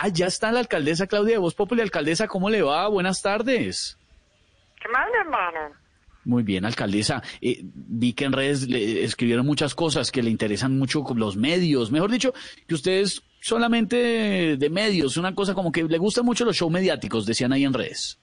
Ah, ya está la alcaldesa Claudia de Voz Populi. Alcaldesa, ¿cómo le va? Buenas tardes. ¿Qué mal, hermano? Muy bien, alcaldesa. Eh, vi que en redes le escribieron muchas cosas que le interesan mucho los medios. Mejor dicho, que ustedes solamente de medios, una cosa como que le gustan mucho los shows mediáticos, decían ahí en redes.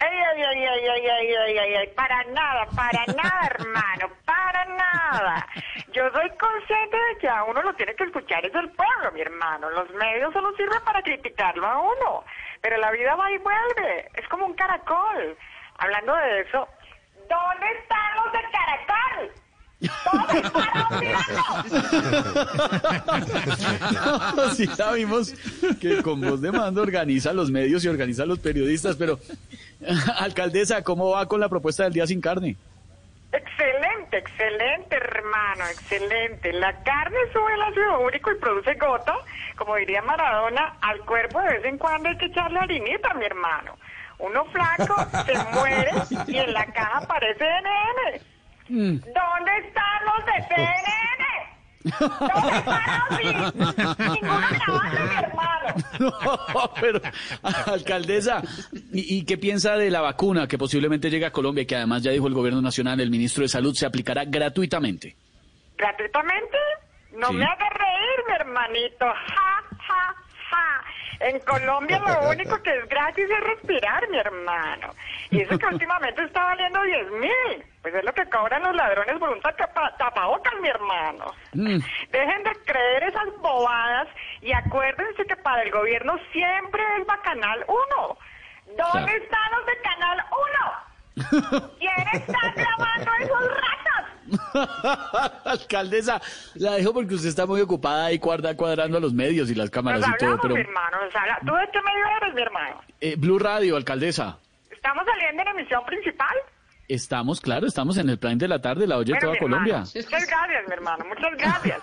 Ay, ay, ay, ay, ay, ay, ay, ay, para nada, para nada, hermano, para nada. Yo soy consciente de que a uno lo tiene que escuchar es el pueblo, mi hermano. Los medios solo sirven para criticarlo a uno, pero la vida va y vuelve. Es como un caracol. Hablando de eso, ¿dónde están los de caracol? sí sabemos que con voz de mando organiza los medios y organiza los periodistas, pero alcaldesa, ¿cómo va con la propuesta del día sin carne? Excelente, excelente, hermano, excelente. La carne sube el ácido úrico y produce gota. Como diría Maradona, al cuerpo de vez en cuando hay que echarle harinita, mi hermano. Uno flaco se muere y en la caja aparece NN. ¿Dónde están los de CNN? No, pero, alcaldesa, ¿y, y qué piensa de la vacuna que posiblemente llegue a Colombia y que además ya dijo el gobierno nacional, el ministro de Salud, se aplicará gratuitamente? ¿Gratuitamente? No Sí. me hagas reír, mi hermanito. Ja, ja, ja. En Colombia lo único que es gratis es respirar, mi hermano. Y eso que últimamente está valiendo 10 mil. Pues es lo que cobran los ladrones por un tapa- tapabocas, mi hermano. Mm. Dejen de creer esas bobadas y acuérdense que para el gobierno siempre es Bacanal 1. ¿Dónde están los de Canal 1? ¿Quién está grabando esos ratas? alcaldesa, la dejo porque usted está muy ocupada ahí cuadra- cuadrando a los medios y las cámaras Nos y todo, hablamos, pero mi hermano. nos habla- ¿Tú de qué medio eres, mi hermano? eh, Blue Radio, alcaldesa. ¿Estamos saliendo en emisión principal? Estamos, claro, estamos en el plan de la tarde, la oye Bueno, toda Colombia. hermano, Muchas gracias, mi hermano. Muchas gracias.